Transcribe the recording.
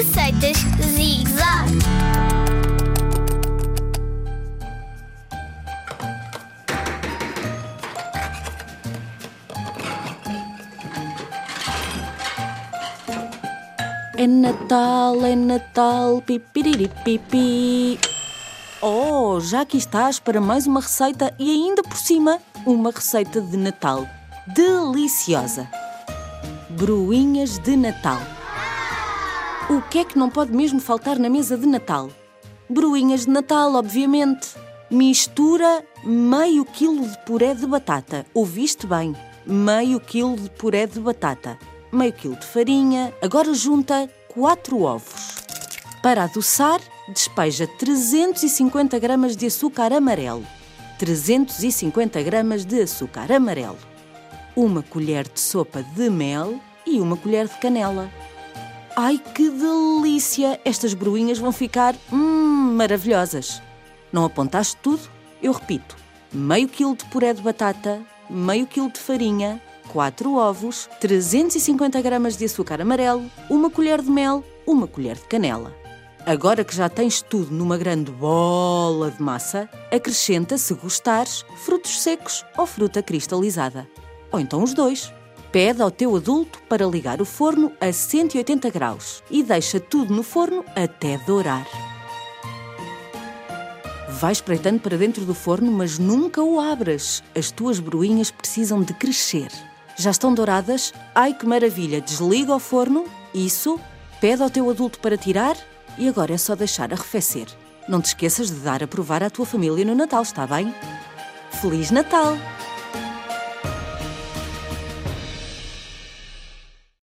Receitas Zig-Zag. É Natal, é Natal, pipiriripipi. Oh, já aqui estás para mais uma receita e ainda por cima uma receita de Natal. Deliciosa! Bruinhas de Natal. O que é que não pode mesmo faltar na mesa de Natal? Bruinhas de Natal, obviamente. Mistura meio quilo de puré de batata. Ouviste bem? Meio quilo de puré de batata. Meio quilo de farinha. Agora junta 4 ovos. Para adoçar, despeja 350 gramas de açúcar amarelo. 350 gramas de açúcar amarelo. Uma colher de sopa de mel e uma colher de canela. Ai, que delícia! Estas bruinhas vão ficar hum, maravilhosas. Não apontaste tudo? Eu repito: meio quilo de puré de batata, meio quilo de farinha, 4 ovos, 350 gramas de açúcar amarelo, uma colher de mel, uma colher de canela. Agora que já tens tudo numa grande bola de massa, acrescenta, se gostares, frutos secos ou fruta cristalizada. Ou então os dois. Pede ao teu adulto para ligar o forno a 180 graus e deixa tudo no forno até dourar. Vai espreitando para dentro do forno, mas nunca o abras. As tuas broinhas precisam de crescer. Já estão douradas? Ai que maravilha! Desliga o forno, isso, pede ao teu adulto para tirar e agora é só deixar arrefecer. Não te esqueças de dar a provar à tua família no Natal, está bem? Feliz Natal!